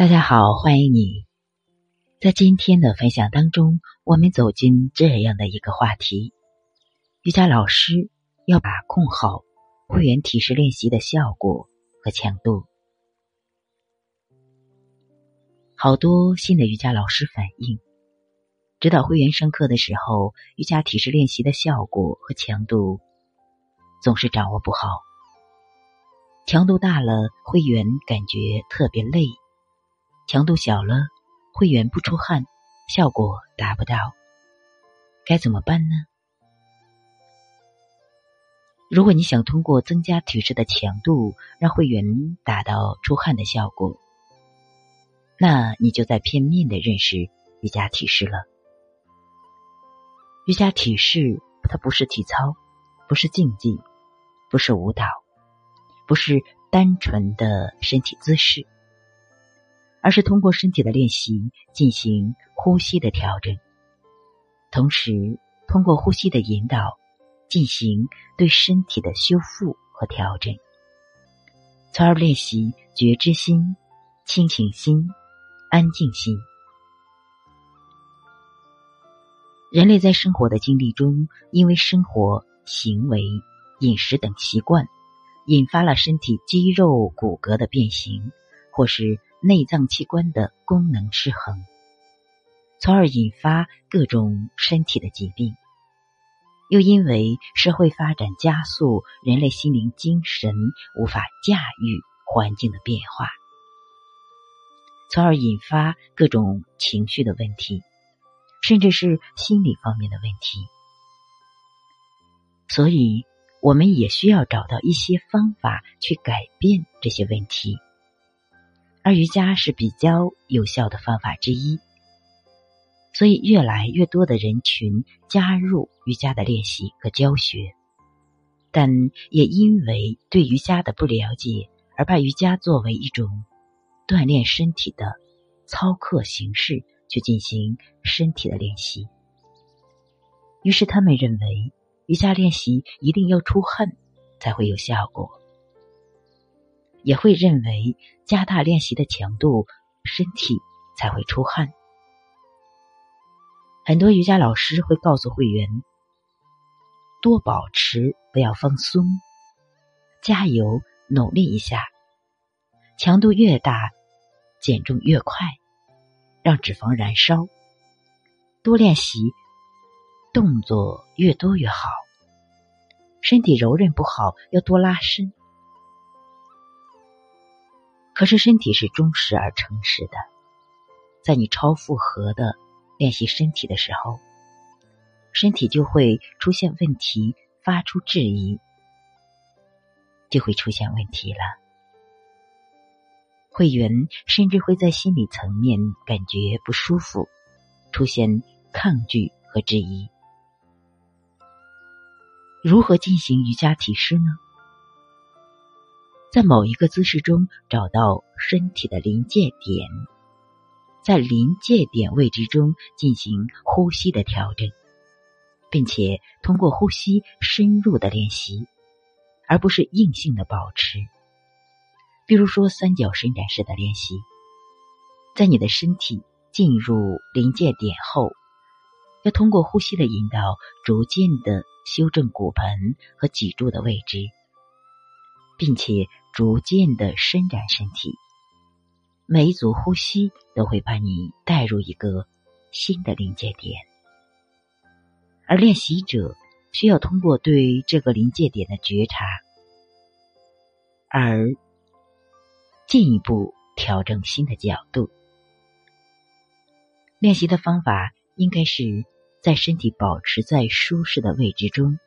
大家好，欢迎你。在今天的分享当中，我们走进这样的一个话题：瑜伽老师要把控好会员体式练习的效果和强度。好多新的瑜伽老师反映，指导会员上课的时候，瑜伽体式练习的效果和强度总是掌握不好，强度大了，会员感觉特别累。强度小了，会员不出汗，效果达不到，该怎么办呢？如果你想通过增加体式的强度，让会员达到出汗的效果，那你就在片面的认识瑜伽体式了。瑜伽体式它不是体操，不是竞技，不是舞蹈，不是单纯的身体姿势。而是通过身体的练习进行呼吸的调整，同时通过呼吸的引导进行对身体的修复和调整，从而练习觉知心、清醒心、安静心。人类在生活的经历中，因为生活、行为、饮食等习惯，引发了身体肌肉、骨骼的变形，或是。内脏器官的功能失衡，从而引发各种身体的疾病；又因为社会发展加速，人类心灵精神无法驾驭环境的变化，从而引发各种情绪的问题，甚至是心理方面的问题。所以，我们也需要找到一些方法去改变这些问题。而瑜伽是比较有效的方法之一，所以越来越多的人群加入瑜伽的练习和教学，但也因为对瑜伽的不了解，而把瑜伽作为一种锻炼身体的操课形式去进行身体的练习。于是他们认为瑜伽练习一定要出汗才会有效果。也会认为加大练习的强度，身体才会出汗。很多瑜伽老师会告诉会员：多保持，不要放松，加油，努力一下，强度越大，减重越快，让脂肪燃烧。多练习，动作越多越好。身体柔韧不好，要多拉伸。可是身体是忠实而诚实的，在你超负荷的练习身体的时候，身体就会出现问题，发出质疑，就会出现问题了。会员甚至会在心理层面感觉不舒服，出现抗拒和质疑。如何进行瑜伽体式呢？在某一个姿势中找到身体的临界点，在临界点位置中进行呼吸的调整，并且通过呼吸深入的练习，而不是硬性的保持。比如说三角伸展式的练习，在你的身体进入临界点后，要通过呼吸的引导，逐渐的修正骨盆和脊柱的位置。并且逐渐的伸展身体，每一组呼吸都会把你带入一个新的临界点，而练习者需要通过对这个临界点的觉察，而进一步调整新的角度。练习的方法应该是在身体保持在舒适的位置中，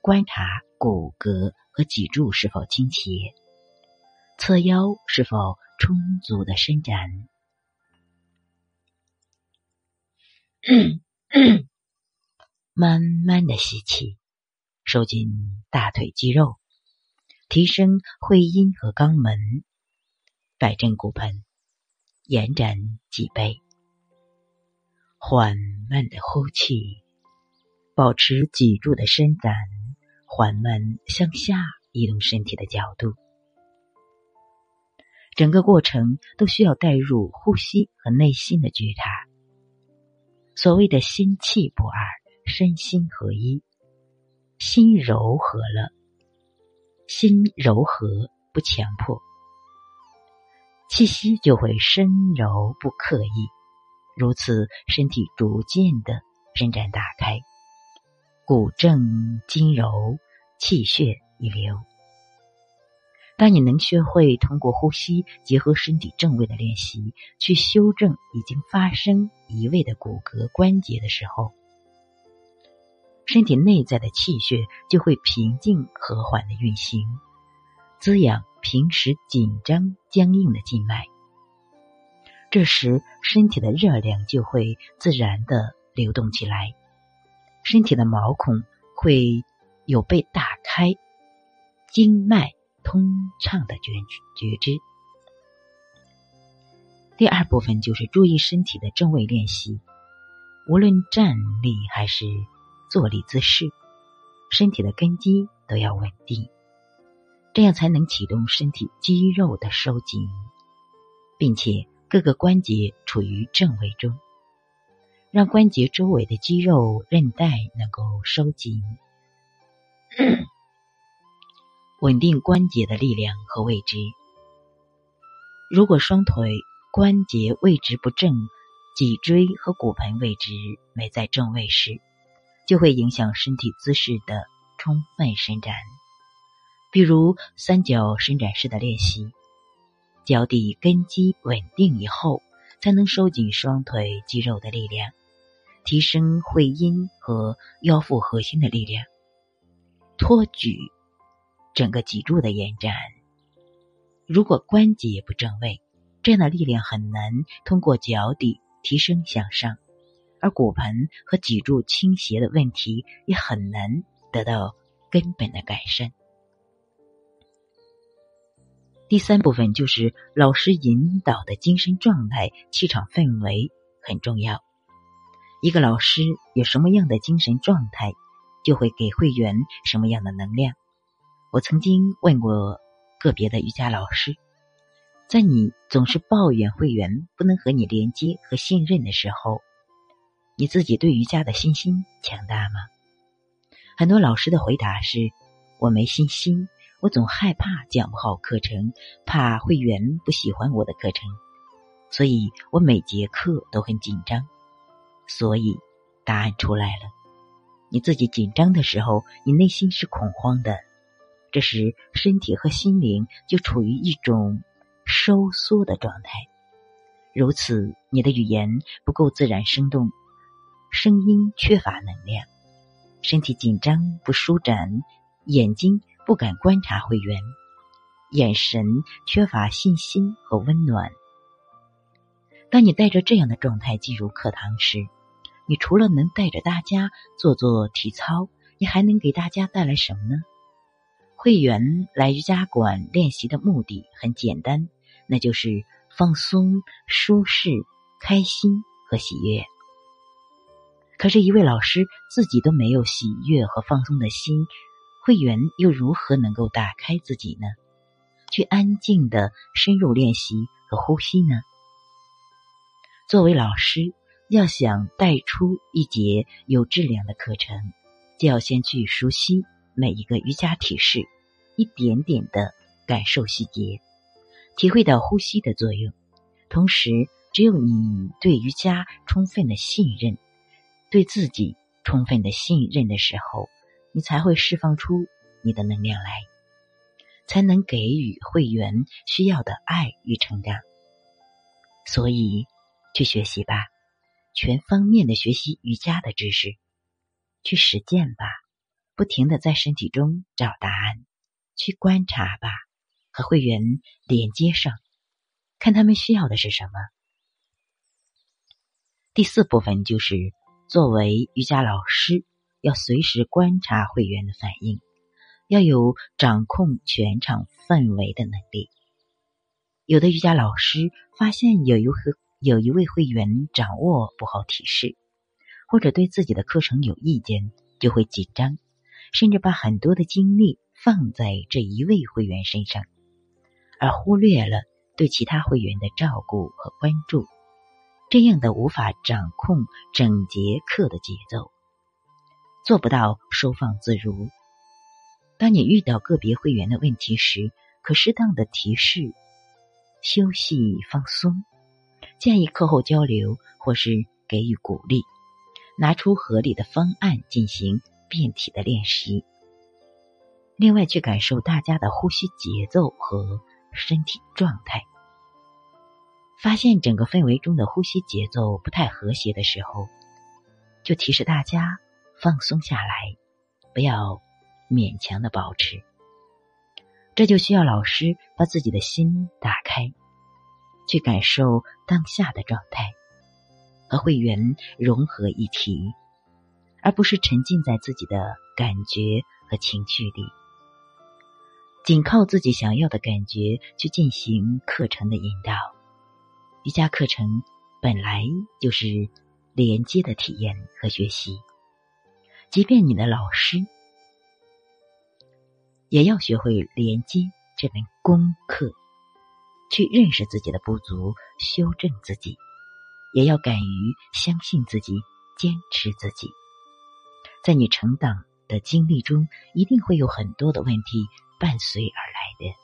观察骨骼。和脊柱是否倾斜，侧腰是否充足的伸展，慢慢的吸气，收紧大腿肌肉，提升会阴和肛门，摆正骨盆，延展脊背，缓慢的呼气，保持脊柱的伸展。缓慢向下移动身体的角度，整个过程都需要带入呼吸和内心的觉察。所谓的心气不二，身心合一，心柔和了，心柔和不强迫，气息就会深柔不刻意，如此身体逐渐的伸展打开，骨正筋柔，气血一流。当你能学会通过呼吸结合身体正位的练习，去修正已经发生移位的骨骼关节的时候，身体内在的气血就会平静和缓的运行，滋养平时紧张僵硬的静脉。这时，身体的热量就会自然的流动起来，身体的毛孔会有被打开，经脉。通畅的觉觉知。第二部分就是注意身体的正位练习，无论站立还是坐立姿势，身体的根基都要稳定，这样才能启动身体肌肉的收紧，并且各个关节处于正位中，让关节周围的肌肉韧带能够收紧。稳定关节的力量和位置。如果双腿关节位置不正，脊椎和骨盆位置没在正位时，就会影响身体姿势的充分伸展。比如三角伸展式的练习，脚底根基稳定以后，才能收紧双腿肌肉的力量，提升会阴和腰腹核心的力量，托举。整个脊柱的延展，如果关节不正位，这样的力量很难通过脚底提升向上，而骨盆和脊柱倾斜的问题也很难得到根本的改善。第三部分就是老师引导的精神状态、气场氛围很重要。一个老师有什么样的精神状态，就会给会员什么样的能量。我曾经问过个别的瑜伽老师，在你总是抱怨会员不能和你连接和信任的时候，你自己对瑜伽的信心强大吗？很多老师的回答是：我没信心，我总害怕讲不好课程，怕会员不喜欢我的课程，所以我每节课都很紧张。所以答案出来了：你自己紧张的时候，你内心是恐慌的。这时，身体和心灵就处于一种收缩的状态。如此，你的语言不够自然生动，声音缺乏能量，身体紧张不舒展，眼睛不敢观察会员，眼神缺乏信心和温暖。当你带着这样的状态进入课堂时，你除了能带着大家做做体操，你还能给大家带来什么呢？会员来瑜伽馆练习的目的很简单，那就是放松、舒适、开心和喜悦。可是，一位老师自己都没有喜悦和放松的心，会员又如何能够打开自己呢？去安静的深入练习和呼吸呢？作为老师，要想带出一节有质量的课程，就要先去熟悉。每一个瑜伽体式，一点点的感受细节，体会到呼吸的作用。同时，只有你对瑜伽充分的信任，对自己充分的信任的时候，你才会释放出你的能量来，才能给予会员需要的爱与成长。所以，去学习吧，全方面的学习瑜伽的知识，去实践吧。不停的在身体中找答案，去观察吧，和会员连接上，看他们需要的是什么。第四部分就是作为瑜伽老师，要随时观察会员的反应，要有掌控全场氛围的能力。有的瑜伽老师发现有一位有一位会员掌握不好体式，或者对自己的课程有意见，就会紧张。甚至把很多的精力放在这一位会员身上，而忽略了对其他会员的照顾和关注，这样的无法掌控整节课的节奏，做不到收放自如。当你遇到个别会员的问题时，可适当的提示、休息、放松，建议课后交流，或是给予鼓励，拿出合理的方案进行变体的练习。另外，去感受大家的呼吸节奏和身体状态，发现整个氛围中的呼吸节奏不太和谐的时候，就提示大家放松下来，不要勉强的保持。这就需要老师把自己的心打开，去感受当下的状态，和会员融合一体，而不是沉浸在自己的感觉和情绪里。仅靠自己想要的感觉去进行课程的引导，瑜伽课程本来就是连接的体验和学习。即便你的老师也要学会连接这门功课，去认识自己的不足，修正自己，也要敢于相信自己，坚持自己。在你成长的经历中，一定会有很多的问题。伴随而来的，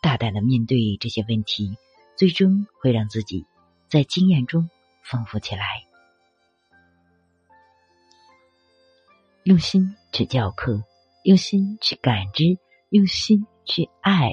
大胆的面对这些问题，最终会让自己在经验中丰富起来。用心去教课，用心去感知，用心去爱，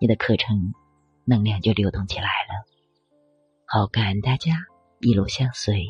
你的课程能量就流动起来了。好，感恩大家一路相随。